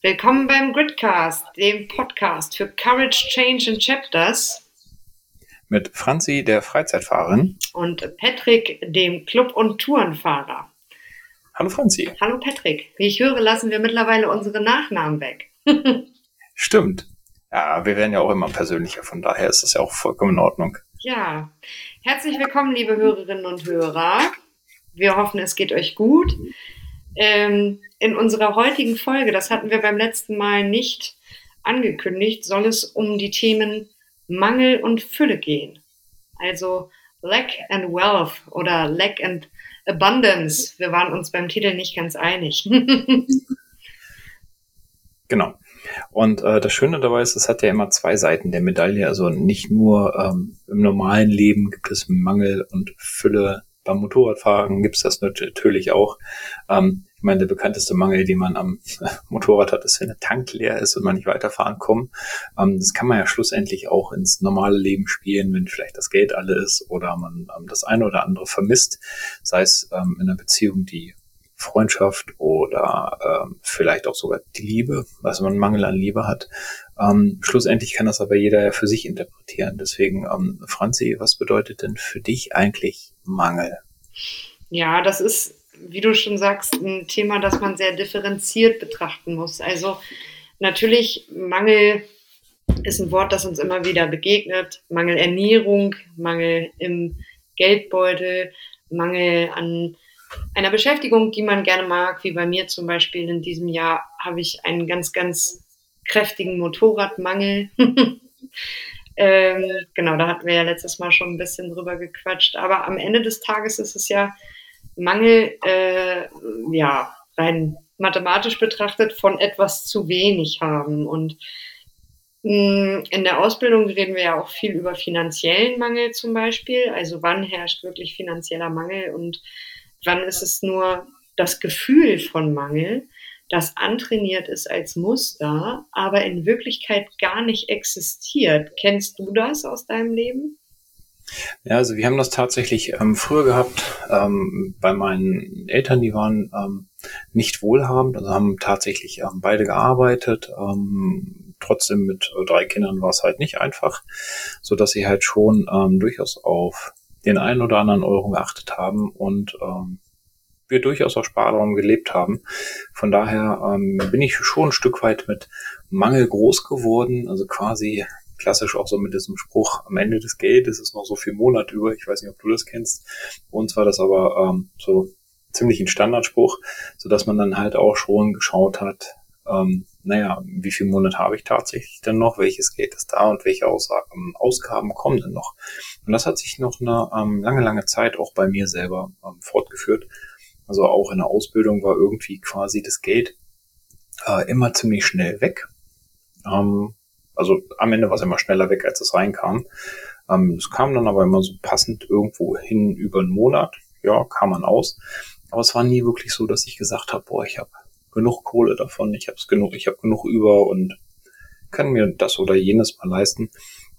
Willkommen beim Gridcast, dem Podcast für Courage, Change and Chapters. Mit Franzi, der Freizeitfahrerin. Und Patrick, dem Club- und Tourenfahrer. Hallo Franzi. Hallo Patrick. Wie ich höre, lassen wir mittlerweile unsere Nachnamen weg. Stimmt. Ja, wir werden ja auch immer persönlicher, von daher ist das ja auch vollkommen in Ordnung. Ja. Herzlich willkommen, liebe Hörerinnen und Hörer. Wir hoffen, es geht euch gut. Ähm, in unserer heutigen Folge, das hatten wir beim letzten Mal nicht angekündigt, soll es um die Themen Mangel und Fülle gehen. Also Lack and Wealth oder Lack and Abundance. Wir waren uns beim Titel nicht ganz einig. genau. Und äh, das Schöne dabei ist, es hat ja immer zwei Seiten der Medaille. Also nicht nur ähm, im normalen Leben gibt es Mangel und Fülle. Beim Motorradfahren gibt es das natürlich auch. Ähm, ich meine, der bekannteste Mangel, den man am Motorrad hat, ist, wenn der Tank leer ist und man nicht weiterfahren kommt. Ähm, das kann man ja schlussendlich auch ins normale Leben spielen, wenn vielleicht das Geld alle ist oder man ähm, das eine oder andere vermisst, sei es ähm, in einer Beziehung die Freundschaft oder ähm, vielleicht auch sogar die Liebe, also man Mangel an Liebe hat. Ähm, schlussendlich kann das aber jeder ja für sich interpretieren. Deswegen, ähm, Franzi, was bedeutet denn für dich eigentlich Mangel? Ja, das ist wie du schon sagst, ein Thema, das man sehr differenziert betrachten muss. Also natürlich Mangel ist ein Wort, das uns immer wieder begegnet. Mangel Ernährung, Mangel im Geldbeutel, Mangel an einer Beschäftigung, die man gerne mag, wie bei mir zum Beispiel in diesem Jahr habe ich einen ganz, ganz kräftigen Motorradmangel. ähm, genau, da hatten wir ja letztes Mal schon ein bisschen drüber gequatscht. Aber am Ende des Tages ist es ja Mangel, äh, ja, rein mathematisch betrachtet, von etwas zu wenig haben. Und mh, mm, in der Ausbildung reden wir ja auch viel über finanziellen Mangel zum Beispiel. Also wann herrscht wirklich finanzieller Mangel und wann ist es nur das Gefühl von Mangel, das antrainiert ist als Muster, aber in Wirklichkeit gar nicht existiert. Kennst du das aus deinem Leben? Ja, also wir haben das tatsächlich ähm, früher gehabt ähm, bei meinen Eltern, die waren ähm, nicht wohlhabend, also haben tatsächlich ähm, beide gearbeitet. Ähm, trotzdem mit äh, drei Kindern war es halt nicht einfach, so dass sie halt schon ähm, durchaus auf den einen oder anderen Euro geachtet haben und ähm, wir durchaus auf Sparraum gelebt haben. Von daher ähm, bin ich schon ein Stück weit mit Mangel groß geworden, also quasi klassisch auch so mit diesem Spruch, am Ende des Geldes ist noch so viel Monat über. Ich weiß nicht, ob du das kennst. Uns war das aber ähm, so ziemlich ein Standardspruch, so dass man dann halt auch schon geschaut hat, ähm, naja, wie viel Monat habe ich tatsächlich denn noch, welches Geld ist da und welche Aus ähm, Ausgaben kommen denn noch. Und das hat sich noch eine ähm, lange, lange Zeit auch bei mir selber ähm, fortgeführt. Also auch in der Ausbildung war irgendwie quasi das Geld äh, immer ziemlich schnell weg. Ähm, also am Ende war es immer schneller weg, als es reinkam. Ähm, es kam dann aber immer so passend irgendwo hin über einen Monat. Ja, kam man aus. Aber es war nie wirklich so, dass ich gesagt habe, boah, ich habe genug Kohle davon, ich habe genug, ich habe genug über und kann mir das oder jenes mal leisten,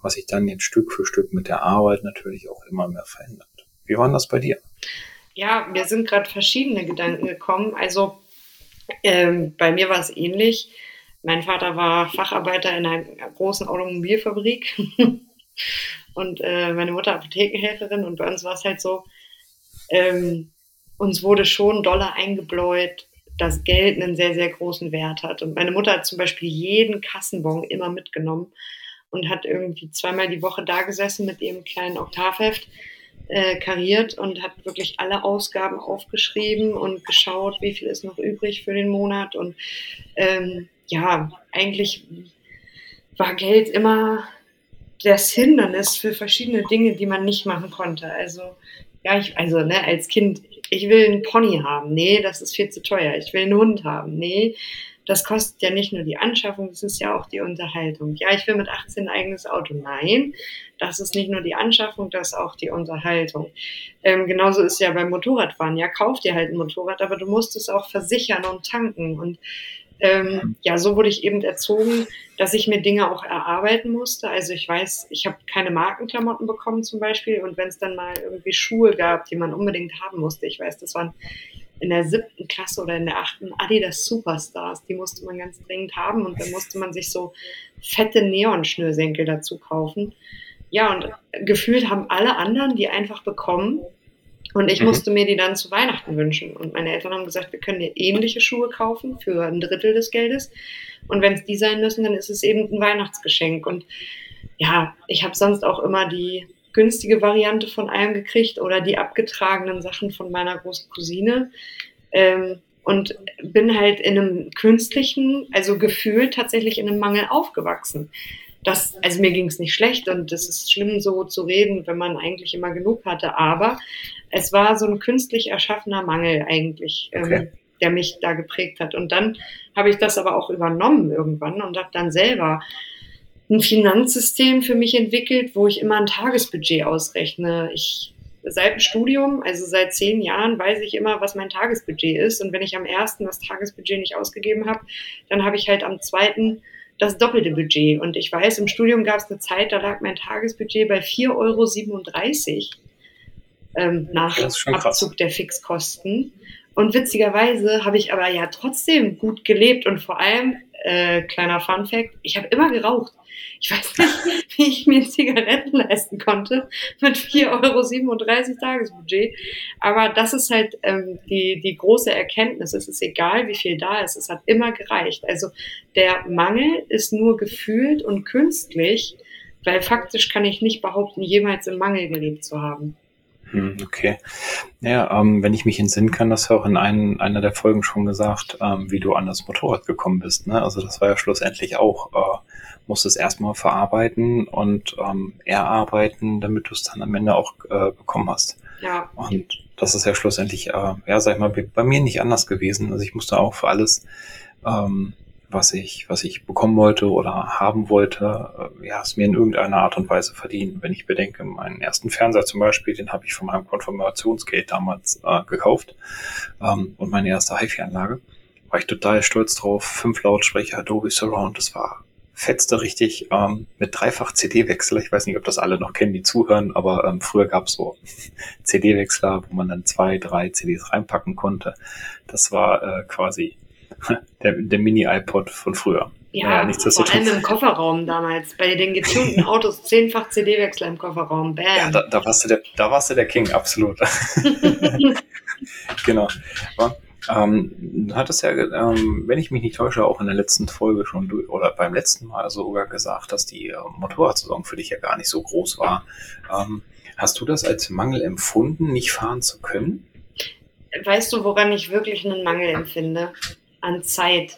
was sich dann jetzt Stück für Stück mit der Arbeit natürlich auch immer mehr verändert. Wie war das bei dir? Ja, mir sind gerade verschiedene Gedanken gekommen. Also ähm, bei mir war es ähnlich. Mein Vater war Facharbeiter in einer großen Automobilfabrik und äh, meine Mutter Apothekenhelferin. Und bei uns war es halt so, ähm, uns wurde schon Dollar eingebläut, dass Geld einen sehr, sehr großen Wert hat. Und meine Mutter hat zum Beispiel jeden Kassenbon immer mitgenommen und hat irgendwie zweimal die Woche da gesessen mit ihrem kleinen Oktavheft äh, kariert und hat wirklich alle Ausgaben aufgeschrieben und geschaut, wie viel ist noch übrig für den Monat und ähm, ja, eigentlich war Geld immer das Hindernis für verschiedene Dinge, die man nicht machen konnte. Also, ja, ich, also, ne, als Kind, ich will einen Pony haben. Nee, das ist viel zu teuer. Ich will einen Hund haben. Nee, das kostet ja nicht nur die Anschaffung, das ist ja auch die Unterhaltung. Ja, ich will mit 18 ein eigenes Auto. Nein, das ist nicht nur die Anschaffung, das ist auch die Unterhaltung. Ähm, genauso ist ja beim Motorradfahren. Ja, kauf dir halt ein Motorrad, aber du musst es auch versichern und tanken. Und ähm, ja, so wurde ich eben erzogen, dass ich mir Dinge auch erarbeiten musste. Also ich weiß, ich habe keine Markenklamotten bekommen zum Beispiel und wenn es dann mal irgendwie Schuhe gab, die man unbedingt haben musste, ich weiß, das waren in der siebten Klasse oder in der achten Adidas Superstars. Die musste man ganz dringend haben und dann musste man sich so fette Neonschnürsenkel dazu kaufen. Ja, und gefühlt haben alle anderen die einfach bekommen. Und ich mhm. musste mir die dann zu Weihnachten wünschen. Und meine Eltern haben gesagt, wir können dir ähnliche Schuhe kaufen für ein Drittel des Geldes. Und wenn es die sein müssen, dann ist es eben ein Weihnachtsgeschenk. Und ja, ich habe sonst auch immer die günstige Variante von allem gekriegt oder die abgetragenen Sachen von meiner großen Cousine. Ähm, und bin halt in einem künstlichen, also gefühlt tatsächlich in einem Mangel aufgewachsen. Das, also mir ging es nicht schlecht und es ist schlimm, so zu reden, wenn man eigentlich immer genug hatte, aber es war so ein künstlich erschaffener Mangel eigentlich, ähm, okay. ähm, der mich da geprägt hat. Und dann habe ich das aber auch übernommen irgendwann und habe dann selber ein Finanzsystem für mich entwickelt, wo ich immer ein Tagesbudget ausrechne. Ich seit dem Studium, also seit zehn Jahren, weiß ich immer, was mein Tagesbudget ist. Und wenn ich am ersten das Tagesbudget nicht ausgegeben habe, dann habe ich halt am zweiten das doppelte Budget. Und ich weiß, im Studium gab es eine Zeit, da lag mein Tagesbudget bei 4,37 Euro ähm, nach Abzug der Fixkosten. Und witzigerweise habe ich aber ja trotzdem gut gelebt und vor allem, äh, kleiner Fun Fact, ich habe immer geraucht. Ich weiß nicht, wie ich mir Zigaretten leisten konnte mit 4,37 Euro Tagesbudget. Aber das ist halt ähm, die, die große Erkenntnis. Es ist egal, wie viel da ist. Es hat immer gereicht. Also der Mangel ist nur gefühlt und künstlich, weil faktisch kann ich nicht behaupten, jemals im Mangel gelebt zu haben. Hm, okay. Ja, ähm, wenn ich mich entsinnen kann, das auch in ein, einer der Folgen schon gesagt, ähm, wie du an das Motorrad gekommen bist. Ne? Also das war ja schlussendlich auch, äh, musst es erstmal verarbeiten und ähm, erarbeiten, damit du es dann am Ende auch äh, bekommen hast. Ja. Und das ist ja schlussendlich, äh, ja, sag ich mal, bei mir nicht anders gewesen. Also ich musste auch für alles ähm, was ich, was ich bekommen wollte oder haben wollte, äh, ja, es mir in irgendeiner Art und Weise verdienen. Wenn ich bedenke, meinen ersten Fernseher zum Beispiel, den habe ich von meinem Konfirmationsgeld damals äh, gekauft ähm, und meine erste HiFi-Anlage, war ich total stolz drauf. Fünf Lautsprecher, Adobe Surround, das war fetzte richtig ähm, mit dreifach CD-Wechsel. Ich weiß nicht, ob das alle noch kennen, die zuhören, aber ähm, früher gab es so CD-Wechsler, wo man dann zwei, drei CDs reinpacken konnte. Das war äh, quasi der, der Mini-iPod von früher. Ja, naja, vor allem im Kofferraum damals. Bei den getunten Autos zehnfach CD-Wechsler im Kofferraum. Bam. Ja, da, da, warst du der, da warst du der King, absolut. genau. Aber, ähm, du hattest ja, ähm, wenn ich mich nicht täusche, auch in der letzten Folge schon oder beim letzten Mal sogar gesagt, dass die äh, Motorradsaison für dich ja gar nicht so groß war. Ähm, hast du das als Mangel empfunden, nicht fahren zu können? Weißt du, woran ich wirklich einen Mangel empfinde? An Zeit.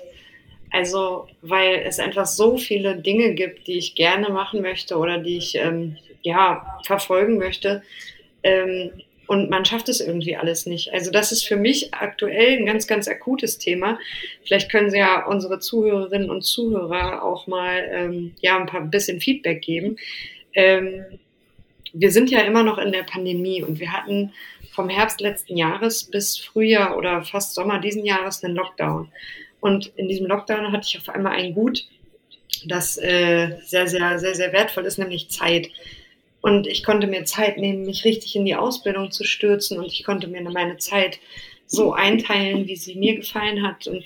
Also, weil es einfach so viele Dinge gibt, die ich gerne machen möchte oder die ich ähm, ja verfolgen möchte. Ähm, und man schafft es irgendwie alles nicht. Also das ist für mich aktuell ein ganz, ganz akutes Thema. Vielleicht können Sie ja unsere Zuhörerinnen und Zuhörer auch mal ähm, ja ein paar bisschen Feedback geben. Ähm, wir sind ja immer noch in der Pandemie und wir hatten vom Herbst letzten Jahres bis Frühjahr oder fast Sommer diesen Jahres einen Lockdown. Und in diesem Lockdown hatte ich auf einmal ein Gut, das äh, sehr, sehr, sehr, sehr wertvoll ist, nämlich Zeit. Und ich konnte mir Zeit nehmen, mich richtig in die Ausbildung zu stürzen und ich konnte mir meine Zeit so einteilen, wie sie mir gefallen hat. Und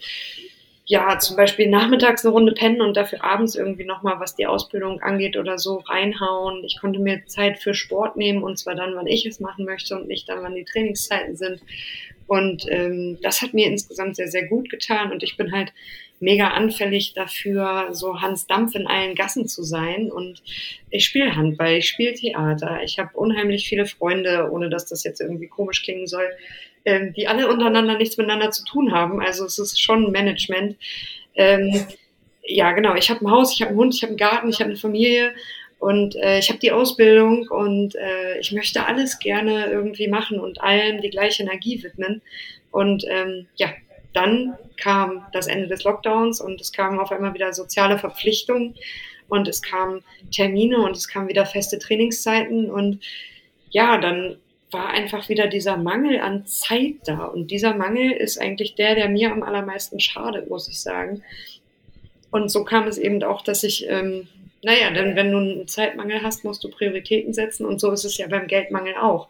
ja, zum Beispiel nachmittags eine Runde pennen und dafür abends irgendwie nochmal, was die Ausbildung angeht oder so, reinhauen. Ich konnte mir Zeit für Sport nehmen und zwar dann, wann ich es machen möchte und nicht dann, wann die Trainingszeiten sind. Und ähm, das hat mir insgesamt sehr, sehr gut getan und ich bin halt mega anfällig dafür, so Hans Dampf in allen Gassen zu sein. Und ich spiele Handball, ich spiele Theater, ich habe unheimlich viele Freunde, ohne dass das jetzt irgendwie komisch klingen soll, ähm, die alle untereinander nichts miteinander zu tun haben. Also es ist schon Management. Ähm, ja, genau. Ich habe ein Haus, ich habe einen Hund, ich habe einen Garten, ich habe eine Familie und äh, ich habe die Ausbildung und äh, ich möchte alles gerne irgendwie machen und allen die gleiche Energie widmen. Und ähm, ja, dann kam das Ende des Lockdowns und es kamen auf einmal wieder soziale Verpflichtungen und es kamen Termine und es kamen wieder feste Trainingszeiten und ja, dann war einfach wieder dieser Mangel an Zeit da. Und dieser Mangel ist eigentlich der, der mir am allermeisten schadet, muss ich sagen. Und so kam es eben auch, dass ich, ähm, naja, denn wenn du einen Zeitmangel hast, musst du Prioritäten setzen. Und so ist es ja beim Geldmangel auch.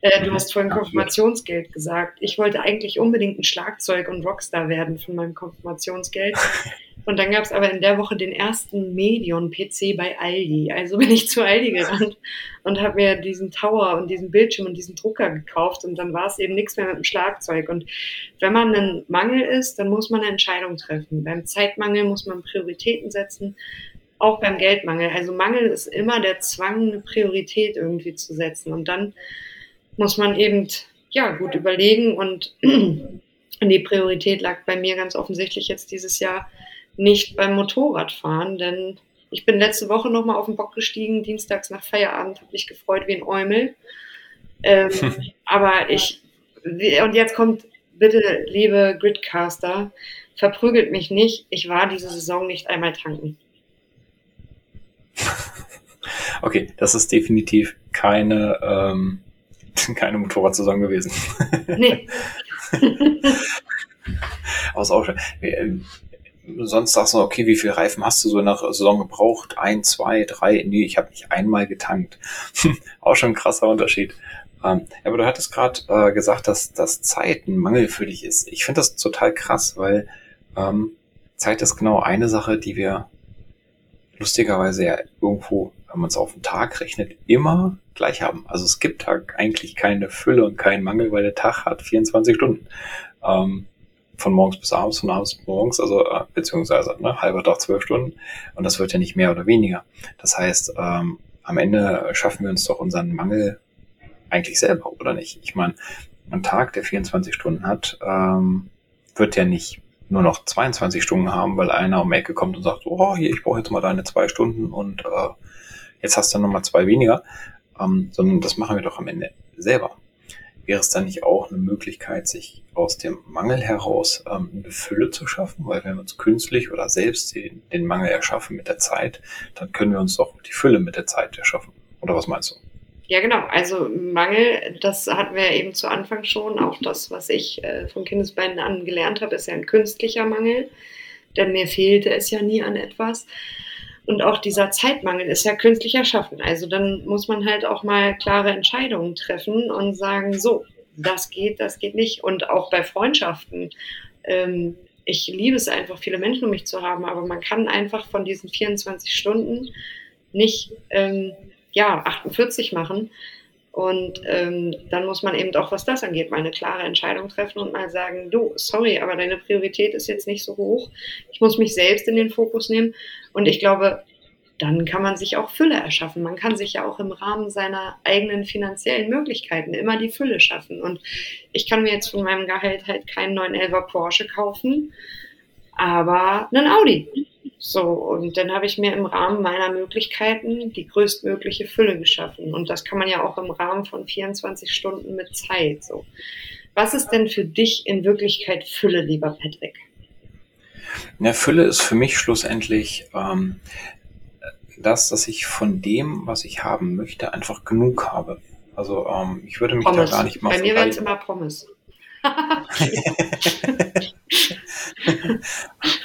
Äh, du hast vorhin Konfirmationsgeld gesagt. Ich wollte eigentlich unbedingt ein Schlagzeug und Rockstar werden von meinem Konfirmationsgeld. Und dann gab es aber in der Woche den ersten Medion-PC bei Aldi. Also bin ich zu Aldi gerannt und habe mir diesen Tower und diesen Bildschirm und diesen Drucker gekauft. Und dann war es eben nichts mehr mit dem Schlagzeug. Und wenn man ein Mangel ist, dann muss man eine Entscheidung treffen. Beim Zeitmangel muss man Prioritäten setzen, auch beim Geldmangel. Also Mangel ist immer der Zwang, eine Priorität irgendwie zu setzen. Und dann muss man eben ja gut überlegen und die Priorität lag bei mir ganz offensichtlich jetzt dieses Jahr nicht beim Motorradfahren, denn ich bin letzte Woche nochmal auf den Bock gestiegen, dienstags nach Feierabend, habe mich gefreut wie ein Eumel. Ähm, aber ich, und jetzt kommt bitte, liebe Gridcaster, verprügelt mich nicht, ich war diese Saison nicht einmal tanken. Okay, das ist definitiv keine, ähm, keine Motorradsaison gewesen. Nee. Aber ist auch schön sonst sagst du, okay, wie viel Reifen hast du so der Saison gebraucht? Ein, zwei, drei? Nee, ich habe nicht einmal getankt. auch schon ein krasser Unterschied. Ähm, aber du hattest gerade äh, gesagt, dass, dass Zeit ein Mangel für dich ist. Ich finde das total krass, weil ähm, Zeit ist genau eine Sache, die wir lustigerweise ja irgendwo, wenn man es auf den Tag rechnet, immer gleich haben. Also es gibt da eigentlich keine Fülle und keinen Mangel, weil der Tag hat 24 Stunden. Ähm, von morgens bis abends, von abends bis morgens, also äh, beziehungsweise ne, halber Tag, zwölf Stunden. Und das wird ja nicht mehr oder weniger. Das heißt, ähm, am Ende schaffen wir uns doch unseren Mangel eigentlich selber, oder nicht? Ich meine, ein Tag, der 24 Stunden hat, ähm, wird ja nicht nur noch 22 Stunden haben, weil einer um die Ecke kommt und sagt, oh, hier, ich brauche jetzt mal deine zwei Stunden und äh, jetzt hast du nochmal zwei weniger, ähm, sondern das machen wir doch am Ende selber wäre es dann nicht auch eine Möglichkeit, sich aus dem Mangel heraus ähm, eine Fülle zu schaffen? Weil wenn wir uns künstlich oder selbst den, den Mangel erschaffen mit der Zeit, dann können wir uns doch die Fülle mit der Zeit erschaffen. Oder was meinst du? Ja, genau. Also Mangel, das hatten wir eben zu Anfang schon. Auch das, was ich äh, von Kindesbeinen an gelernt habe, ist ja ein künstlicher Mangel. Denn mir fehlte es ja nie an etwas. Und auch dieser Zeitmangel ist ja künstlich erschaffen. Also dann muss man halt auch mal klare Entscheidungen treffen und sagen, so, das geht, das geht nicht. Und auch bei Freundschaften. Ähm, ich liebe es einfach, viele Menschen um mich zu haben, aber man kann einfach von diesen 24 Stunden nicht ähm, ja, 48 machen, und ähm, dann muss man eben auch, was das angeht, mal eine klare Entscheidung treffen und mal sagen, du, sorry, aber deine Priorität ist jetzt nicht so hoch. Ich muss mich selbst in den Fokus nehmen. Und ich glaube, dann kann man sich auch Fülle erschaffen. Man kann sich ja auch im Rahmen seiner eigenen finanziellen Möglichkeiten immer die Fülle schaffen. Und ich kann mir jetzt von meinem Gehalt halt keinen 911er Porsche kaufen, aber einen Audi. So, und dann habe ich mir im Rahmen meiner Möglichkeiten die größtmögliche Fülle geschaffen. Und das kann man ja auch im Rahmen von 24 Stunden mit Zeit. So. Was ist denn für dich in Wirklichkeit Fülle, lieber Patrick? Ja, Fülle ist für mich schlussendlich ähm, das, dass ich von dem, was ich haben möchte, einfach genug habe. Also ähm, ich würde mich Pommes. da gar nicht mal. Bei mir wären es immer Pommes.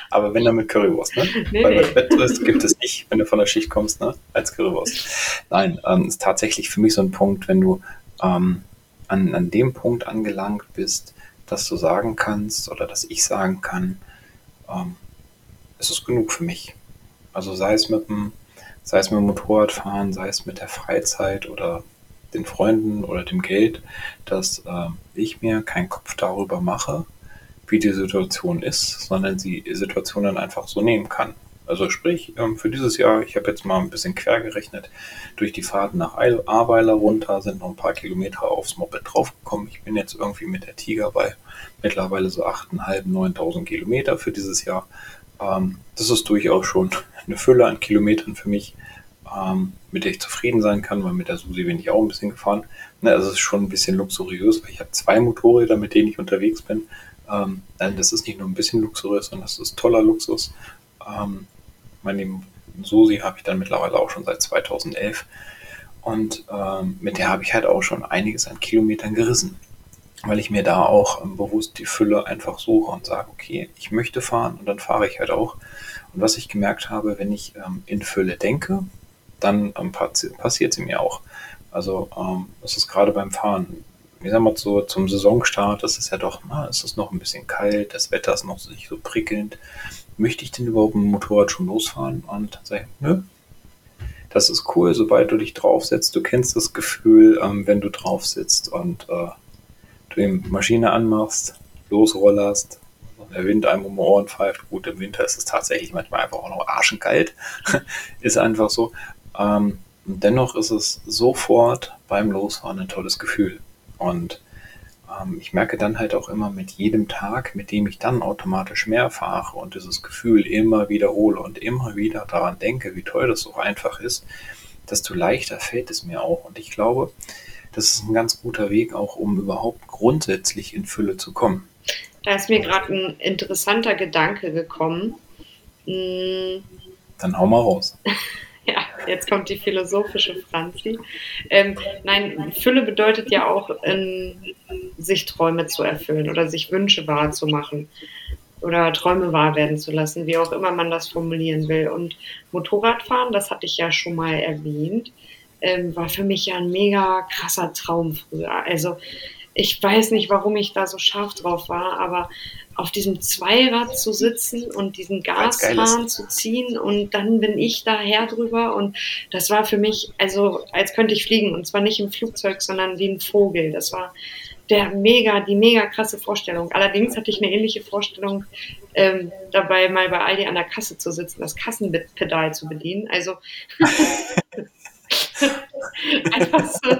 Aber wenn dann mit Currywurst, ne? Nee, Weil nee. Bettrist gibt es nicht, wenn du von der Schicht kommst, ne? Als Currywurst. Nein, ähm, ist tatsächlich für mich so ein Punkt, wenn du ähm, an, an dem Punkt angelangt bist, dass du sagen kannst oder dass ich sagen kann, ähm, es ist genug für mich. Also sei es mit dem, sei es mit dem Motorradfahren, sei es mit der Freizeit oder den Freunden oder dem Geld, dass äh, ich mir keinen Kopf darüber mache, wie die Situation ist, sondern die Situation dann einfach so nehmen kann. Also sprich, ähm, für dieses Jahr, ich habe jetzt mal ein bisschen quer gerechnet, durch die Fahrten nach Ahrweiler runter sind noch ein paar Kilometer aufs Moped draufgekommen. Ich bin jetzt irgendwie mit der Tiger bei mittlerweile so 8.500, 9.000 Kilometer für dieses Jahr. Ähm, das ist durchaus schon eine Fülle an Kilometern für mich, ähm, mit der ich zufrieden sein kann, weil mit der Susi bin ich auch ein bisschen gefahren. Ne, also es ist schon ein bisschen luxuriös, weil ich habe zwei Motorräder, mit denen ich unterwegs bin. Ähm, das ist nicht nur ein bisschen luxuriös, sondern das ist toller Luxus. Ähm, meine Susi habe ich dann mittlerweile auch schon seit 2011 und ähm, mit der habe ich halt auch schon einiges an Kilometern gerissen, weil ich mir da auch ähm, bewusst die Fülle einfach suche und sage, okay, ich möchte fahren und dann fahre ich halt auch. Und was ich gemerkt habe, wenn ich ähm, in Fülle denke, dann ähm, passiert sie mir auch. Also ähm, das ist gerade beim Fahren, ich sag mal so zum Saisonstart, das ist ja doch, na, es ist noch ein bisschen kalt, das Wetter ist noch nicht so prickelnd. Möchte ich denn überhaupt mit dem Motorrad schon losfahren? Und sage, nö, das ist cool, sobald du dich draufsetzt. Du kennst das Gefühl, ähm, wenn du drauf sitzt und äh, du die Maschine anmachst, losrollerst, der Wind einem um die Ohren pfeift. Gut, im Winter ist es tatsächlich manchmal einfach auch noch arschenkalt. ist einfach so. Ähm, dennoch ist es sofort beim Losfahren ein tolles Gefühl. Und ähm, ich merke dann halt auch immer mit jedem Tag, mit dem ich dann automatisch mehr fahre und dieses Gefühl immer wiederhole und immer wieder daran denke, wie toll das so einfach ist, desto leichter fällt es mir auch. Und ich glaube, das ist ein ganz guter Weg auch, um überhaupt grundsätzlich in Fülle zu kommen. Da ist mir gerade ein interessanter Gedanke gekommen. Hm. Dann hau mal raus. jetzt kommt die philosophische Franzi. Ähm, nein, Fülle bedeutet ja auch, in, sich Träume zu erfüllen oder sich Wünsche wahrzumachen oder Träume wahr werden zu lassen, wie auch immer man das formulieren will. Und Motorradfahren, das hatte ich ja schon mal erwähnt, ähm, war für mich ja ein mega krasser Traum früher. Also ich weiß nicht, warum ich da so scharf drauf war, aber auf diesem Zweirad zu sitzen und diesen Gashahn zu ziehen und dann bin ich daher drüber und das war für mich, also als könnte ich fliegen und zwar nicht im Flugzeug, sondern wie ein Vogel. Das war der mega, die mega krasse Vorstellung. Allerdings hatte ich eine ähnliche Vorstellung, ähm, dabei mal bei Aldi an der Kasse zu sitzen, das Kassenpedal zu bedienen. Also einfach so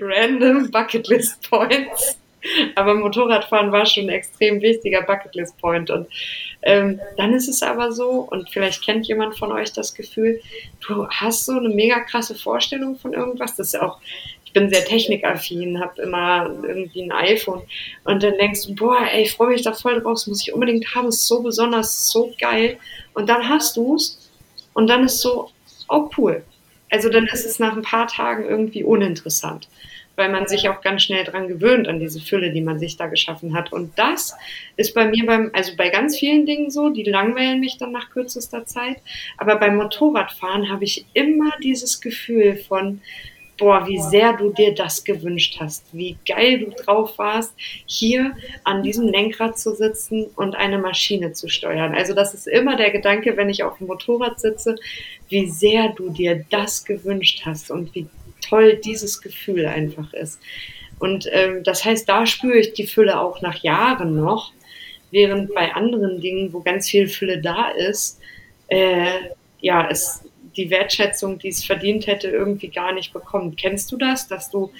random Bucketlist Points. Aber Motorradfahren war schon ein extrem wichtiger Bucketlist Point. Und ähm, dann ist es aber so, und vielleicht kennt jemand von euch das Gefühl, du hast so eine mega krasse Vorstellung von irgendwas. Das ist ja auch, ich bin sehr technikaffin, habe immer irgendwie ein iPhone. Und dann denkst du, boah, ey, ich freue mich da voll drauf, das muss ich unbedingt haben, ist so besonders, so geil. Und dann hast du es und dann ist so, oh cool, also dann ist es nach ein paar Tagen irgendwie uninteressant, weil man sich auch ganz schnell dran gewöhnt an diese Fülle, die man sich da geschaffen hat. Und das ist bei mir beim, also bei ganz vielen Dingen so, die langweilen mich dann nach kürzester Zeit. Aber beim Motorradfahren habe ich immer dieses Gefühl von, boah, wie sehr du dir das gewünscht hast, wie geil du drauf warst, hier an diesem Lenkrad zu sitzen und eine Maschine zu steuern. Also das ist immer der Gedanke, wenn ich auf dem Motorrad sitze, wie sehr du dir das gewünscht hast und wie toll dieses Gefühl einfach ist. Und ähm, das heißt, da spüre ich die Fülle auch nach Jahren noch, während bei anderen Dingen, wo ganz viel Fülle da ist, äh, ja, es die Wertschätzung, die es verdient hätte, irgendwie gar nicht bekommt. Kennst du das, dass du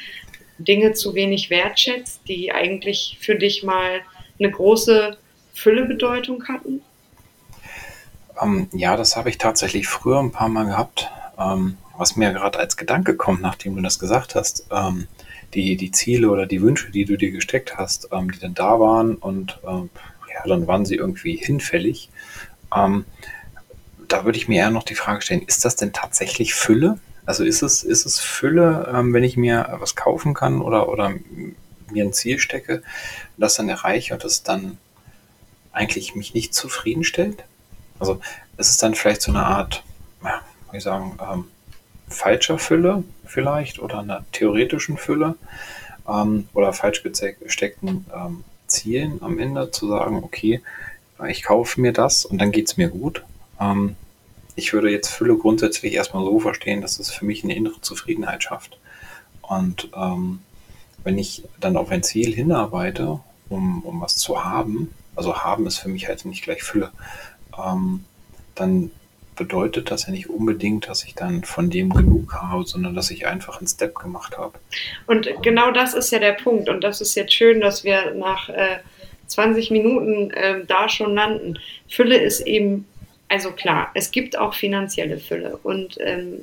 Dinge zu wenig wertschätzt, die eigentlich für dich mal eine große Füllebedeutung hatten? Ähm, ja, das habe ich tatsächlich früher ein paar Mal gehabt. Ähm, was mir gerade als Gedanke kommt, nachdem du das gesagt hast, ähm, die, die Ziele oder die Wünsche, die du dir gesteckt hast, ähm, die dann da waren und ähm, ja, dann waren sie irgendwie hinfällig. Ähm, da würde ich mir eher noch die Frage stellen, ist das denn tatsächlich Fülle? Also ist es, ist es Fülle, ähm, wenn ich mir was kaufen kann oder, oder mir ein Ziel stecke, das dann erreiche und das dann eigentlich mich nicht zufriedenstellt? Also ist es dann vielleicht so eine Art, ja, wie sagen, ähm, falscher Fülle vielleicht oder einer theoretischen Fülle ähm, oder falsch gesteckten ähm, Zielen am Ende zu sagen, okay, ich kaufe mir das und dann geht es mir gut. Ähm, ich würde jetzt Fülle grundsätzlich erstmal so verstehen, dass es für mich eine innere Zufriedenheit schafft. Und ähm, wenn ich dann auf ein Ziel hinarbeite, um, um was zu haben, also haben ist für mich halt nicht gleich Fülle, ähm, dann bedeutet das ja nicht unbedingt, dass ich dann von dem genug habe, sondern dass ich einfach einen Step gemacht habe. Und genau das ist ja der Punkt. Und das ist jetzt schön, dass wir nach äh, 20 Minuten äh, da schon landen. Fülle ist eben also klar, es gibt auch finanzielle Fülle und ähm,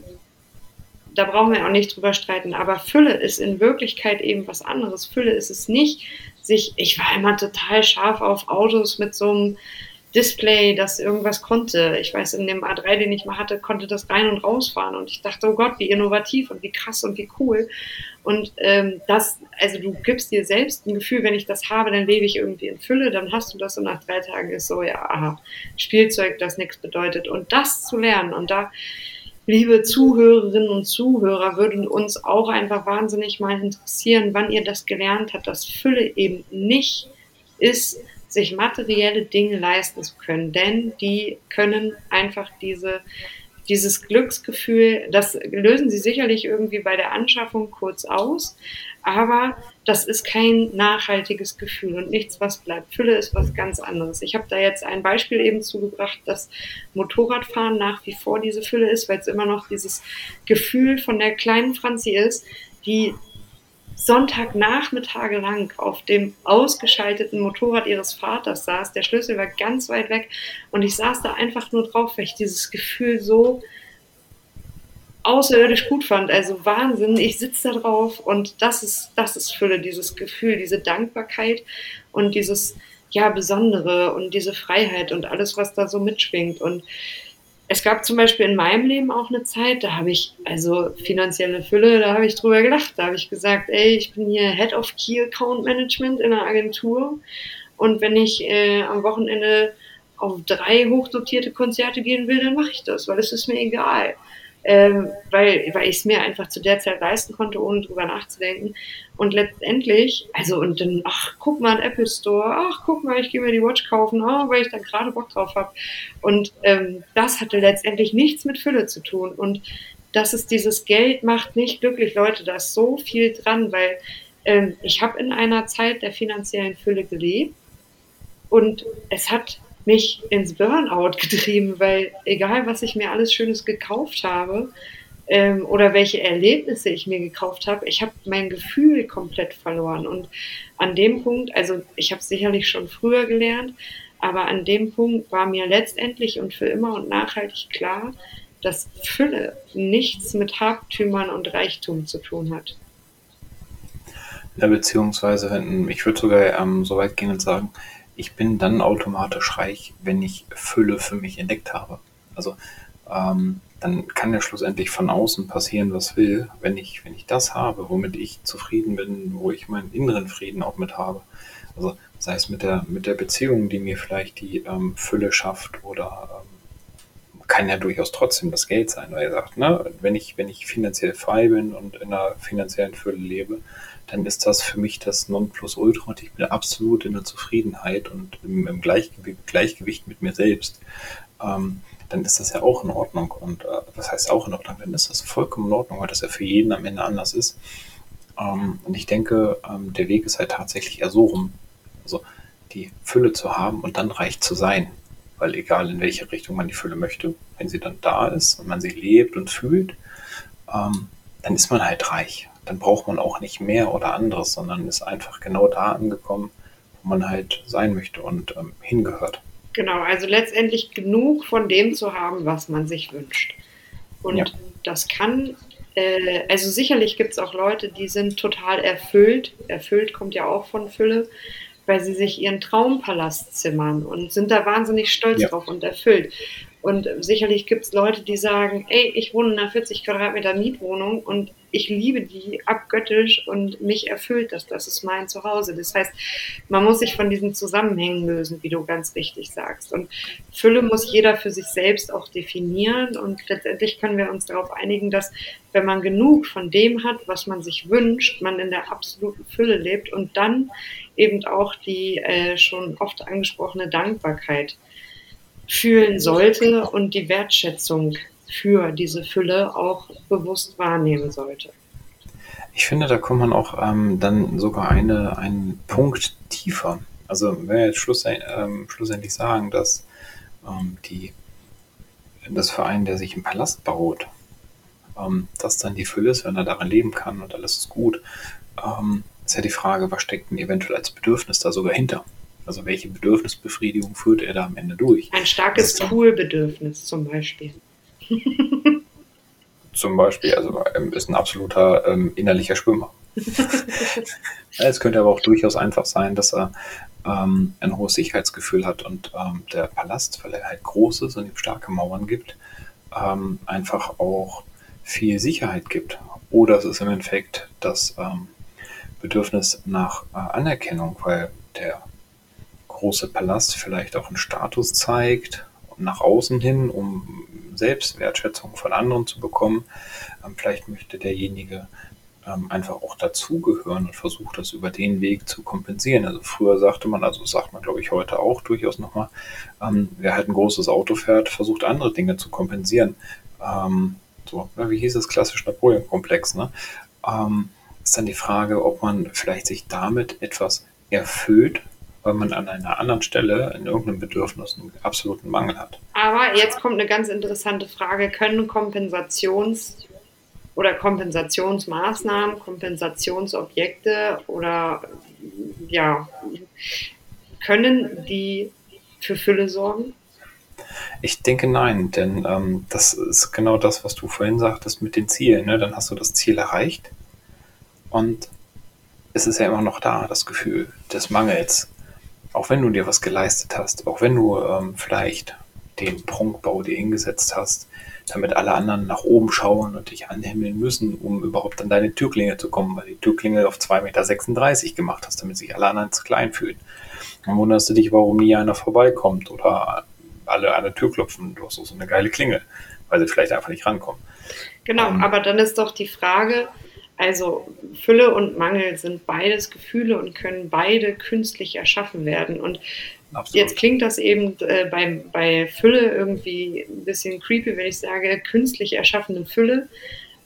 da brauchen wir auch nicht drüber streiten. Aber Fülle ist in Wirklichkeit eben was anderes. Fülle ist es nicht, sich, ich war immer total scharf auf Autos mit so einem Display, das irgendwas konnte. Ich weiß, in dem A3, den ich mal hatte, konnte das rein und rausfahren. Und ich dachte, oh Gott, wie innovativ und wie krass und wie cool. Und ähm, das, also du gibst dir selbst ein Gefühl, wenn ich das habe, dann lebe ich irgendwie in Fülle, dann hast du das und nach drei Tagen ist so, ja, aha, Spielzeug, das nichts bedeutet. Und das zu lernen und da liebe Zuhörerinnen und Zuhörer, würden uns auch einfach wahnsinnig mal interessieren, wann ihr das gelernt habt, dass Fülle eben nicht ist, sich materielle Dinge leisten zu können, denn die können einfach diese dieses Glücksgefühl, das lösen sie sicherlich irgendwie bei der Anschaffung kurz aus, aber das ist kein nachhaltiges Gefühl und nichts, was bleibt. Fülle ist was ganz anderes. Ich habe da jetzt ein Beispiel eben zugebracht, dass Motorradfahren nach wie vor diese Fülle ist, weil es immer noch dieses Gefühl von der kleinen Franzi ist, die Sonntagnachmittage lang auf dem ausgeschalteten Motorrad ihres Vaters saß. Der Schlüssel war ganz weit weg und ich saß da einfach nur drauf, weil ich dieses Gefühl so außerirdisch gut fand. Also Wahnsinn, ich sitze da drauf und das ist, das ist Fülle, dieses Gefühl, diese Dankbarkeit und dieses ja Besondere und diese Freiheit und alles, was da so mitschwingt. Und es gab zum Beispiel in meinem Leben auch eine Zeit, da habe ich, also finanzielle Fülle, da habe ich drüber gelacht. Da habe ich gesagt, ey, ich bin hier Head of Key Account Management in einer Agentur. Und wenn ich äh, am Wochenende auf drei hochdotierte Konzerte gehen will, dann mache ich das, weil es ist mir egal ähm, weil, weil ich es mir einfach zu der Zeit leisten konnte, ohne drüber nachzudenken. Und letztendlich, also und dann, ach, guck mal, ein Apple Store, ach, guck mal, ich gehe mir die Watch kaufen, oh, weil ich da gerade Bock drauf habe. Und ähm, das hatte letztendlich nichts mit Fülle zu tun. Und das ist dieses Geld macht nicht glücklich, Leute, da ist so viel dran, weil ähm, ich habe in einer Zeit der finanziellen Fülle gelebt und es hat mich ins Burnout getrieben, weil egal, was ich mir alles Schönes gekauft habe ähm, oder welche Erlebnisse ich mir gekauft habe, ich habe mein Gefühl komplett verloren. Und an dem Punkt, also ich habe es sicherlich schon früher gelernt, aber an dem Punkt war mir letztendlich und für immer und nachhaltig klar, dass Fülle nichts mit Habtümern und Reichtum zu tun hat. Ja, beziehungsweise, ich würde sogar ähm, so weit gehen und sagen, ich bin dann automatisch reich, wenn ich Fülle für mich entdeckt habe. Also ähm, dann kann ja schlussendlich von außen passieren, was will, wenn ich, wenn ich das habe, womit ich zufrieden bin, wo ich meinen inneren Frieden auch mit habe. Also sei es mit der, mit der Beziehung, die mir vielleicht die ähm, Fülle schafft oder ähm, kann ja durchaus trotzdem das Geld sein, weil er sagt, ne, wenn ich, wenn ich finanziell frei bin und in einer finanziellen Fülle lebe, dann ist das für mich das Nonplusultra und ich bin absolut in der Zufriedenheit und im, im Gleichgewicht, Gleichgewicht, mit mir selbst. Ähm, dann ist das ja auch in Ordnung. Und äh, was heißt auch in Ordnung? Dann ist das vollkommen in Ordnung, weil das ja für jeden am Ende anders ist. Ähm, und ich denke, ähm, der Weg ist halt tatsächlich eher so rum. Also die Fülle zu haben und dann reich zu sein. Weil egal in welche Richtung man die Fülle möchte, wenn sie dann da ist und man sie lebt und fühlt, ähm, dann ist man halt reich dann braucht man auch nicht mehr oder anderes, sondern ist einfach genau da angekommen, wo man halt sein möchte und ähm, hingehört. Genau, also letztendlich genug von dem zu haben, was man sich wünscht. Und ja. das kann, äh, also sicherlich gibt es auch Leute, die sind total erfüllt. Erfüllt kommt ja auch von Fülle, weil sie sich ihren Traumpalast zimmern und sind da wahnsinnig stolz ja. drauf und erfüllt. Und sicherlich gibt es Leute, die sagen, ey, ich wohne in einer 40 Quadratmeter Mietwohnung und ich liebe die abgöttisch und mich erfüllt das. Das ist mein Zuhause. Das heißt, man muss sich von diesen Zusammenhängen lösen, wie du ganz richtig sagst. Und Fülle muss jeder für sich selbst auch definieren. Und letztendlich können wir uns darauf einigen, dass wenn man genug von dem hat, was man sich wünscht, man in der absoluten Fülle lebt und dann eben auch die äh, schon oft angesprochene Dankbarkeit fühlen sollte und die Wertschätzung für diese Fülle auch bewusst wahrnehmen sollte. Ich finde, da kommt man auch ähm, dann sogar eine, einen Punkt tiefer. Also wenn wir jetzt schluss, ähm, schlussendlich sagen, dass ähm, die, das Verein, der sich im Palast baut, ähm, dass dann die Fülle ist, wenn er darin leben kann und alles ist gut, ähm, ist ja die Frage, was steckt denn eventuell als Bedürfnis da sogar hinter? Also welche Bedürfnisbefriedigung führt er da am Ende durch? Ein starkes Poolbedürfnis zum Beispiel. Zum Beispiel, also ähm, ist ein absoluter ähm, innerlicher Schwimmer. es könnte aber auch durchaus einfach sein, dass er ähm, ein hohes Sicherheitsgefühl hat und ähm, der Palast, weil er halt groß ist und ihm starke Mauern gibt, ähm, einfach auch viel Sicherheit gibt. Oder es ist im Endeffekt das Bedürfnis nach äh, Anerkennung, weil der große Palast vielleicht auch einen Status zeigt nach außen hin, um Selbstwertschätzung von anderen zu bekommen. Ähm, vielleicht möchte derjenige ähm, einfach auch dazugehören und versucht das über den Weg zu kompensieren. Also früher sagte man, also sagt man glaube ich heute auch durchaus nochmal, ähm, wer halt ein großes Auto fährt, versucht andere Dinge zu kompensieren. So, wie hieß es, klassisch Napoleon-Komplex, ne? Ist dann die Frage, ob man vielleicht sich damit etwas erfüllt, weil man an einer anderen Stelle in irgendeinem Bedürfnis einen absoluten Mangel hat. Aber jetzt kommt eine ganz interessante Frage. Können Kompensations- oder Kompensationsmaßnahmen, Kompensationsobjekte oder ja, können die für Fülle sorgen? Ich denke nein, denn ähm, das ist genau das, was du vorhin sagtest mit den Zielen. Ne? Dann hast du das Ziel erreicht und es ist ja immer noch da, das Gefühl des Mangels. Auch wenn du dir was geleistet hast, auch wenn du ähm, vielleicht den Prunkbau dir hingesetzt hast, damit alle anderen nach oben schauen und dich anhimmeln müssen, um überhaupt an deine Türklinge zu kommen, weil die Türklinge auf 2,36 Meter gemacht hast, damit sich alle anderen zu klein fühlen. Dann wunderst du dich, warum nie einer vorbeikommt oder alle an der Tür klopfen. Du hast so eine geile Klingel, weil sie vielleicht einfach nicht rankommen. Genau, ähm, aber dann ist doch die Frage, also Fülle und Mangel sind beides Gefühle und können beide künstlich erschaffen werden. Und Absolut. jetzt klingt das eben äh, bei, bei Fülle irgendwie ein bisschen creepy, wenn ich sage, künstlich erschaffene Fülle.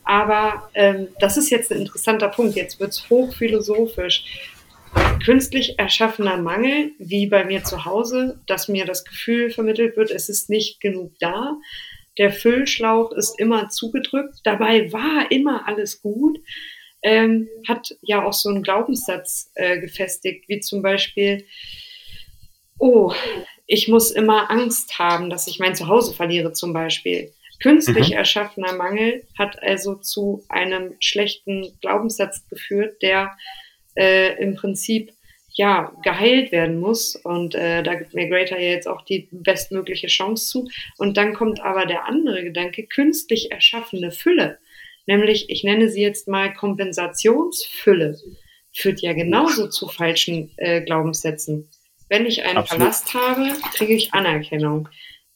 Aber ähm, das ist jetzt ein interessanter Punkt. Jetzt wird es hochphilosophisch künstlich erschaffener Mangel, wie bei mir zu Hause, dass mir das Gefühl vermittelt wird, es ist nicht genug da. Der Füllschlauch ist immer zugedrückt. Dabei war immer alles gut. Ähm, hat ja auch so einen Glaubenssatz äh, gefestigt, wie zum Beispiel, oh, ich muss immer Angst haben, dass ich mein Zuhause verliere zum Beispiel. Künstlich mhm. erschaffener Mangel hat also zu einem schlechten Glaubenssatz geführt, der äh, im Prinzip ja geheilt werden muss. Und äh, da gibt mir Greater ja jetzt auch die bestmögliche Chance zu. Und dann kommt aber der andere Gedanke, künstlich erschaffene Fülle. Nämlich, ich nenne sie jetzt mal Kompensationsfülle, führt ja genauso zu falschen äh, Glaubenssätzen. Wenn ich einen Absolut. Palast habe, kriege ich Anerkennung.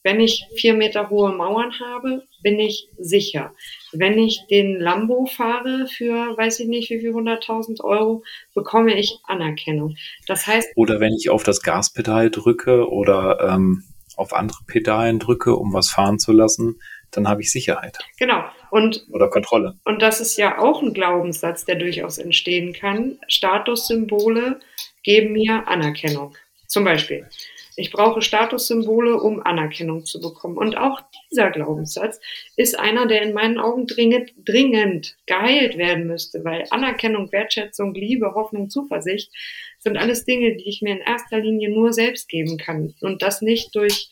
Wenn ich vier Meter hohe Mauern habe, bin ich sicher. Wenn ich den Lambo fahre für, weiß ich nicht, wie viel 100.000 Euro, bekomme ich Anerkennung. Das heißt. Oder wenn ich auf das Gaspedal drücke oder ähm, auf andere Pedalen drücke, um was fahren zu lassen, dann habe ich Sicherheit. Genau. Und, oder Kontrolle. Und das ist ja auch ein Glaubenssatz, der durchaus entstehen kann. Statussymbole geben mir Anerkennung. Zum Beispiel. Ich brauche Statussymbole, um Anerkennung zu bekommen. Und auch dieser Glaubenssatz ist einer, der in meinen Augen dringend, dringend geheilt werden müsste, weil Anerkennung, Wertschätzung, Liebe, Hoffnung, Zuversicht sind alles Dinge, die ich mir in erster Linie nur selbst geben kann und das nicht durch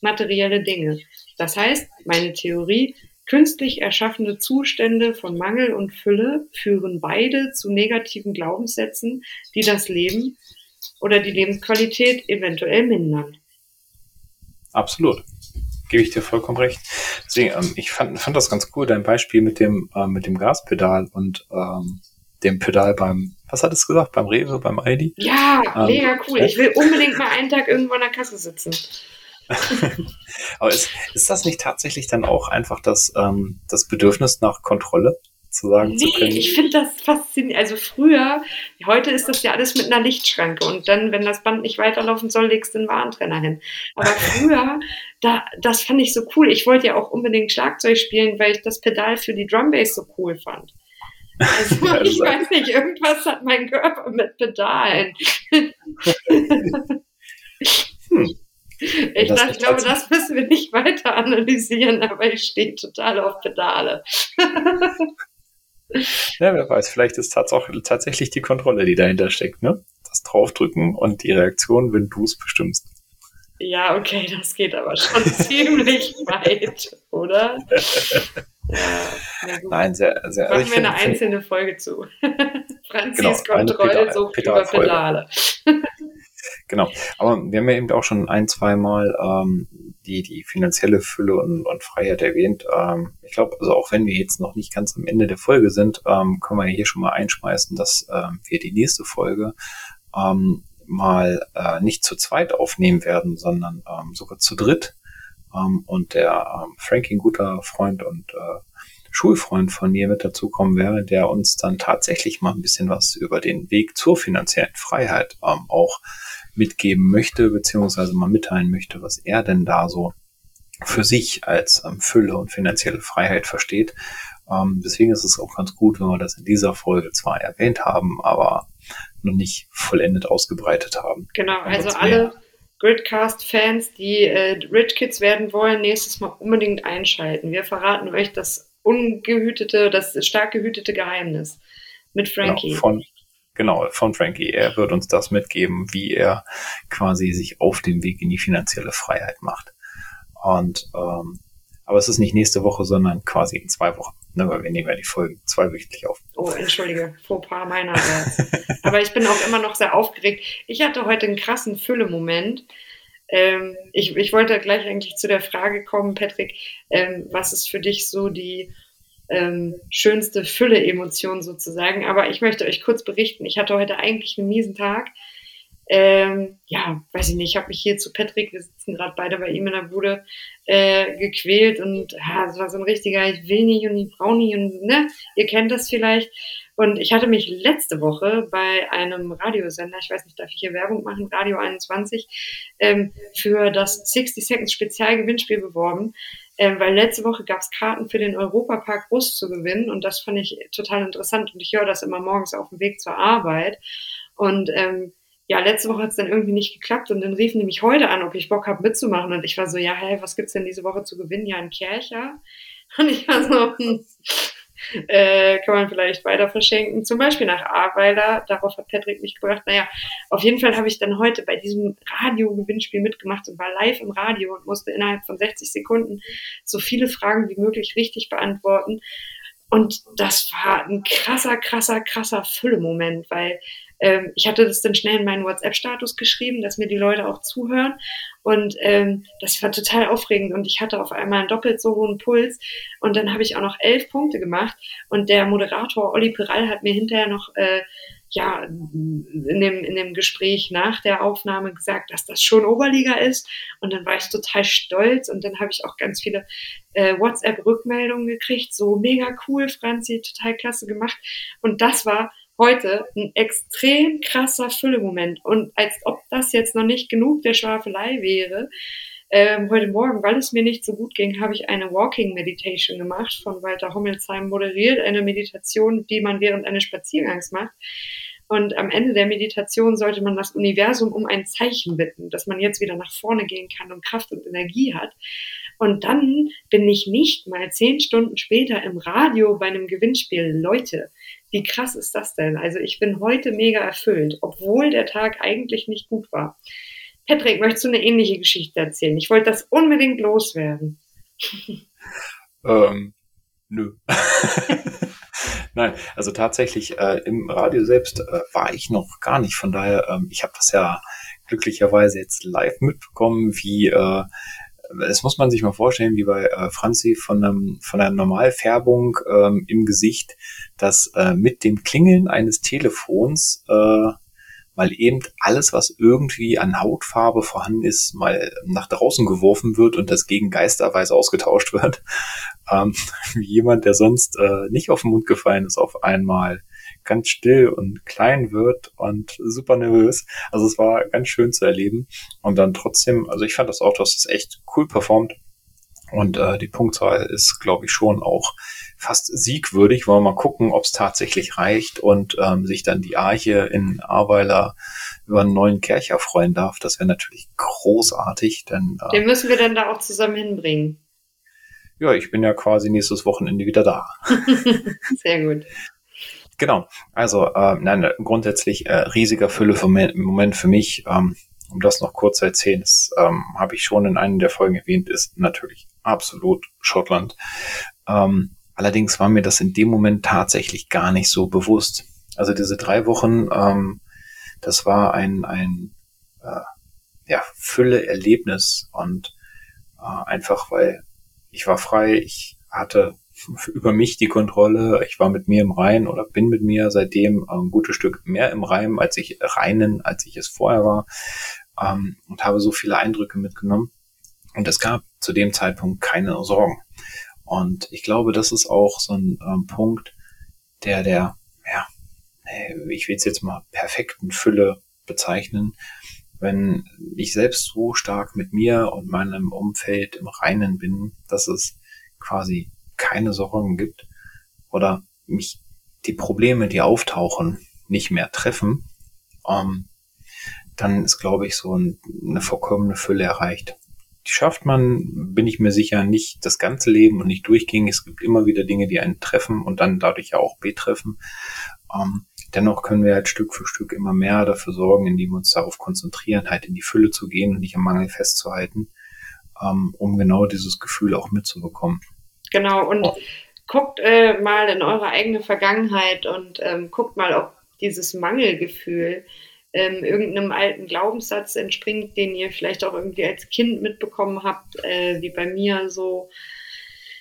materielle Dinge. Das heißt, meine Theorie, künstlich erschaffene Zustände von Mangel und Fülle führen beide zu negativen Glaubenssätzen, die das Leben oder die Lebensqualität eventuell mindern. Absolut. Gebe ich dir vollkommen recht. Deswegen, ähm, ich fand, fand das ganz cool, dein Beispiel mit dem, äh, mit dem Gaspedal und ähm, dem Pedal beim, was hat es gesagt, beim Rewe, beim Aldi? Ja, ähm, mega cool. Ich will unbedingt mal einen Tag irgendwo an der Kasse sitzen. Aber ist, ist das nicht tatsächlich dann auch einfach das, ähm, das Bedürfnis nach Kontrolle? Zu sagen nee, zu können. Ich finde das faszinierend. Also früher, heute ist das ja alles mit einer Lichtschranke und dann, wenn das Band nicht weiterlaufen soll, legst du den Warentrenner hin. Aber früher, da, das fand ich so cool. Ich wollte ja auch unbedingt Schlagzeug spielen, weil ich das Pedal für die Drumbase so cool fand. Also ja, ich weiß nicht, irgendwas hat mein Körper mit Pedalen. hm. Ich, dachte, ich glaube, das müssen wir nicht weiter analysieren, aber ich stehe total auf Pedale. Ja, wer weiß, vielleicht ist tatsächlich die Kontrolle, die dahinter steckt, ne? Das Draufdrücken und die Reaktion, wenn du es bestimmst. Ja, okay, das geht aber schon ziemlich weit, oder? Ja, Nein, sehr, sehr. Also Machen also wir find, eine einzelne Folge zu. Franzis genau, Kontrolle, so über Pedale. Genau. Aber wir haben ja eben auch schon ein, zwei Mal ähm, die, die finanzielle Fülle und, und Freiheit erwähnt. Ähm, ich glaube, also auch wenn wir jetzt noch nicht ganz am Ende der Folge sind, ähm, können wir hier schon mal einschmeißen, dass ähm, wir die nächste Folge ähm, mal äh, nicht zu zweit aufnehmen werden, sondern ähm, sogar zu dritt. ähm, und der ähm, Frankie, ein guter Freund und äh, Schulfreund von mir mit dazukommen wäre, der uns dann tatsächlich mal ein bisschen was über den Weg zur finanziellen Freiheit ähm, auch mitgeben möchte, beziehungsweise mal mitteilen möchte, was er denn da so für sich als ähm, Fülle und finanzielle Freiheit versteht. Ähm, deswegen ist es auch ganz gut, wenn wir das in dieser Folge zwar erwähnt haben, aber noch nicht vollendet ausgebreitet haben. Genau, also alle Gridcast-Fans, die äh, Rich Kids werden wollen, nächstes Mal unbedingt einschalten. Wir verraten euch das ungehütete, das stark gehütete Geheimnis mit genau, Frankie. Genau, von, genau, von Frankie. Er wird uns das mitgeben, wie er quasi sich auf dem Weg in die finanzielle Freiheit macht. Und ähm, aber es ist nicht nächste Woche, sondern quasi in zwei Wochen. Ne, weil wir nehmen ja die Folgen zweiwöchentlich auf. Oh, entschuldige, Fauxpas meinerseits. aber ich bin auch immer noch sehr aufgeregt. Ich hatte heute einen krassen Fülle-Moment. Ähm, ich, ich wollte gleich eigentlich zu der Frage kommen, Patrick, ähm, was ist für dich so die ähm, schönste Fülle-Emotion sozusagen? Aber ich möchte euch kurz berichten, ich hatte heute eigentlich einen miesen Tag. Ähm, ja, weiß ich nicht, ich habe mich hier zu Patrick, wir sitzen gerade beide bei ihm in der Bude, äh, gequält und ja, es war so ein richtiger, ich will nicht und ich brauche nicht und ne, ihr kennt das vielleicht. Und ich hatte mich letzte Woche bei einem Radiosender, ich weiß nicht, darf ich hier Werbung machen, Radio 21, ähm, für das 60 Seconds Spezialgewinnspiel beworben. Ähm, weil letzte Woche gab es Karten für den Europapark Bus zu gewinnen und das fand ich total interessant und ich höre das immer morgens auf dem Weg zur Arbeit. Und ähm, ja, letzte Woche hat es dann irgendwie nicht geklappt und dann riefen die mich heute an, ob ich Bock habe mitzumachen. Und ich war so, ja, hey, was gibt's denn diese Woche zu gewinnen? Ja, ein Kercher. Und ich war so, hm, äh, kann man vielleicht weiter verschenken, zum Beispiel nach Ahrweiler. Darauf hat Patrick mich gebracht. Naja, auf jeden Fall habe ich dann heute bei diesem Radio-Gewinnspiel mitgemacht und war live im Radio und musste innerhalb von 60 Sekunden so viele Fragen wie möglich richtig beantworten. Und das war ein krasser, krasser, krasser Fülle-Moment, weil ähm, ich hatte das dann schnell in meinen WhatsApp-Status geschrieben, dass mir die Leute auch zuhören. Und ähm, das war total aufregend und ich hatte auf einmal einen doppelt so hohen Puls. Und dann habe ich auch noch elf Punkte gemacht. Und der Moderator Olli Peral hat mir hinterher noch äh, ja, in dem, in dem Gespräch nach der Aufnahme gesagt, dass das schon Oberliga ist. Und dann war ich total stolz und dann habe ich auch ganz viele äh, WhatsApp-Rückmeldungen gekriegt. So mega cool, Franzi, total klasse gemacht. Und das war heute ein extrem krasser Füllemoment. Und als ob das jetzt noch nicht genug der Schwafelei wäre, ähm, heute Morgen, weil es mir nicht so gut ging, habe ich eine Walking Meditation gemacht, von Walter Hommelsheim moderiert, eine Meditation, die man während eines Spaziergangs macht. Und am Ende der Meditation sollte man das Universum um ein Zeichen bitten, dass man jetzt wieder nach vorne gehen kann und Kraft und Energie hat. Und dann bin ich nicht mal zehn Stunden später im Radio bei einem Gewinnspiel. Leute, wie krass ist das denn? Also ich bin heute mega erfüllt, obwohl der Tag eigentlich nicht gut war. Patrick, möchtest du eine ähnliche Geschichte erzählen? Ich wollte das unbedingt loswerden. Ähm, nö. Nein, also tatsächlich äh, im Radio selbst äh, war ich noch gar nicht. Von daher, ähm, ich habe das ja glücklicherweise jetzt live mitbekommen, wie äh, das muss man sich mal vorstellen, wie bei äh, Franzi von, einem, von einer Normalfärbung ähm, im Gesicht, dass äh, mit dem Klingeln eines Telefons äh, mal eben alles, was irgendwie an Hautfarbe vorhanden ist, mal nach draußen geworfen wird und das gegen Geisterweise ausgetauscht wird. Ähm, wie jemand, der sonst äh, nicht auf den Mund gefallen ist, auf einmal ganz still und klein wird und super nervös. Also es war ganz schön zu erleben. Und dann trotzdem, also ich fand das dass es echt cool performt. Und äh, die Punktzahl ist, glaube ich, schon auch fast siegwürdig. Wollen wir mal gucken, ob es tatsächlich reicht und ähm, sich dann die Arche in Aweiler über einen neuen Kercher freuen darf. Das wäre natürlich großartig. Denn, äh, Den müssen wir dann da auch zusammen hinbringen. Ja, ich bin ja quasi nächstes Wochenende wieder da. Sehr gut. Genau, also äh, nein, grundsätzlich äh, riesiger Fülle im Moment für mich. Ähm, um das noch kurz zu erzählen, das ähm, habe ich schon in einer der Folgen erwähnt, ist natürlich absolut Schottland. Ähm, allerdings war mir das in dem Moment tatsächlich gar nicht so bewusst. Also diese drei Wochen, ähm, das war ein, ein äh, ja, Fülle-Erlebnis und äh, einfach, weil ich war frei, ich hatte über mich die Kontrolle. Ich war mit mir im Rein oder bin mit mir seitdem ein gutes Stück mehr im Reim, als ich reinen, als ich es vorher war ähm, und habe so viele Eindrücke mitgenommen. Und es gab zu dem Zeitpunkt keine Sorgen. Und ich glaube, das ist auch so ein ähm, Punkt, der der, ja, ich will es jetzt mal perfekten Fülle bezeichnen, wenn ich selbst so stark mit mir und meinem Umfeld im Reinen bin, dass es quasi keine Sorgen gibt oder mich die Probleme, die auftauchen, nicht mehr treffen, ähm, dann ist, glaube ich, so ein, eine vollkommene Fülle erreicht. Die schafft man, bin ich mir sicher, nicht das ganze Leben und nicht durchgängig. Es gibt immer wieder Dinge, die einen treffen und dann dadurch ja auch betreffen. Ähm, dennoch können wir halt Stück für Stück immer mehr dafür sorgen, indem wir uns darauf konzentrieren, halt in die Fülle zu gehen und nicht am Mangel festzuhalten, ähm, um genau dieses Gefühl auch mitzubekommen. Genau, und guckt äh, mal in eure eigene Vergangenheit und ähm, guckt mal, ob dieses Mangelgefühl ähm, irgendeinem alten Glaubenssatz entspringt, den ihr vielleicht auch irgendwie als Kind mitbekommen habt, äh, wie bei mir so,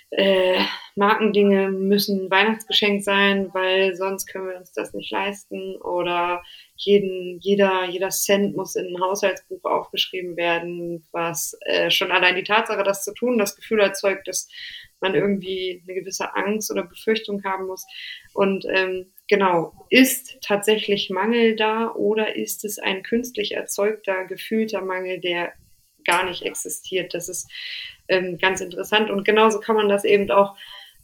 äh, Markendinge müssen Weihnachtsgeschenk sein, weil sonst können wir uns das nicht leisten. Oder jeden, jeder, jeder Cent muss in ein Haushaltsbuch aufgeschrieben werden, was äh, schon allein die Tatsache, das zu tun, das Gefühl erzeugt, dass man irgendwie eine gewisse Angst oder Befürchtung haben muss. Und ähm, genau, ist tatsächlich Mangel da oder ist es ein künstlich erzeugter, gefühlter Mangel, der gar nicht existiert? Das ist ähm, ganz interessant. Und genauso kann man das eben auch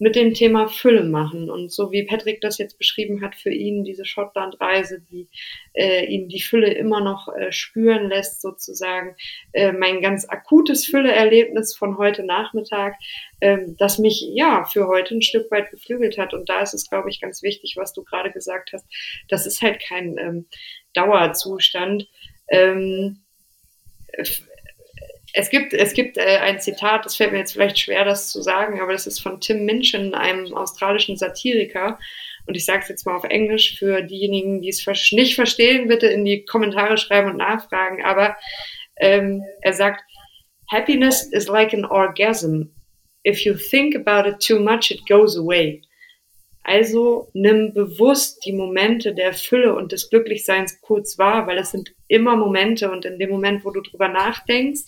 mit dem Thema Fülle machen. Und so wie Patrick das jetzt beschrieben hat für ihn, diese Schottlandreise, die äh, ihn die Fülle immer noch äh, spüren lässt, sozusagen, äh, mein ganz akutes Fülleerlebnis von heute Nachmittag, äh, das mich ja für heute ein Stück weit beflügelt hat. Und da ist es, glaube ich, ganz wichtig, was du gerade gesagt hast. Das ist halt kein ähm, Dauerzustand. Ähm, es gibt, es gibt äh, ein Zitat, das fällt mir jetzt vielleicht schwer, das zu sagen, aber das ist von Tim Minchin, einem australischen Satiriker. Und ich sage es jetzt mal auf Englisch für diejenigen, die es nicht verstehen, bitte in die Kommentare schreiben und nachfragen. Aber ähm, er sagt, Happiness is like an orgasm. If you think about it too much, it goes away. Also nimm bewusst die Momente der Fülle und des Glücklichseins kurz wahr, weil es sind immer Momente und in dem Moment, wo du drüber nachdenkst,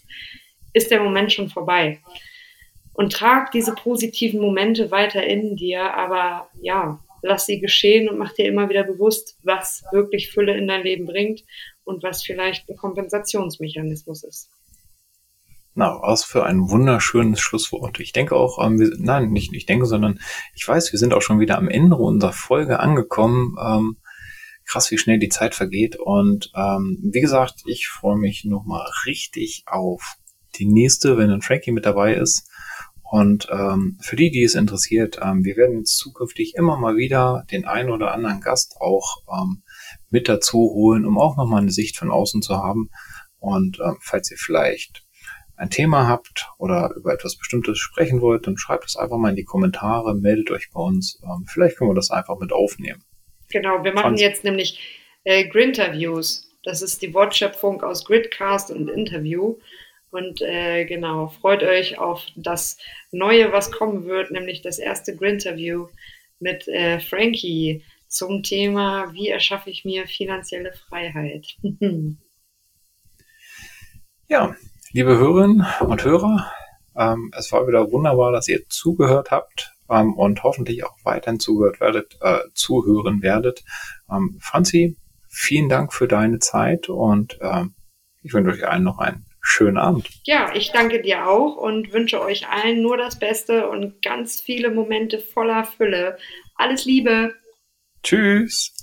ist der Moment schon vorbei. Und trag diese positiven Momente weiter in dir, aber ja, lass sie geschehen und mach dir immer wieder bewusst, was wirklich Fülle in dein Leben bringt und was vielleicht ein Kompensationsmechanismus ist. Na, was für ein wunderschönes Schlusswort. Ich denke auch, ähm, wir, nein, nicht ich denke, sondern ich weiß, wir sind auch schon wieder am Ende unserer Folge angekommen. Ähm, krass, wie schnell die Zeit vergeht. Und ähm, wie gesagt, ich freue mich nochmal richtig auf die nächste, wenn ein Frankie mit dabei ist. Und ähm, für die, die es interessiert, ähm, wir werden jetzt zukünftig immer mal wieder den einen oder anderen Gast auch ähm, mit dazu holen, um auch nochmal eine Sicht von außen zu haben. Und ähm, falls ihr vielleicht ein Thema habt oder über etwas Bestimmtes sprechen wollt, dann schreibt es einfach mal in die Kommentare, meldet euch bei uns. Ähm, vielleicht können wir das einfach mit aufnehmen. Genau, wir machen Franz. jetzt nämlich äh, Grinterviews. Das ist die Wortschöpfung aus Gridcast und Interview. Und äh, genau, freut euch auf das Neue, was kommen wird, nämlich das erste Grinterview mit äh, Frankie zum Thema, wie erschaffe ich mir finanzielle Freiheit. ja, Liebe Hörerinnen und Hörer, ähm, es war wieder wunderbar, dass ihr zugehört habt ähm, und hoffentlich auch weiterhin zugehört werdet, äh, zuhören werdet. Ähm, Franzi, vielen Dank für deine Zeit und äh, ich wünsche euch allen noch einen schönen Abend. Ja, ich danke dir auch und wünsche euch allen nur das Beste und ganz viele Momente voller Fülle. Alles Liebe. Tschüss.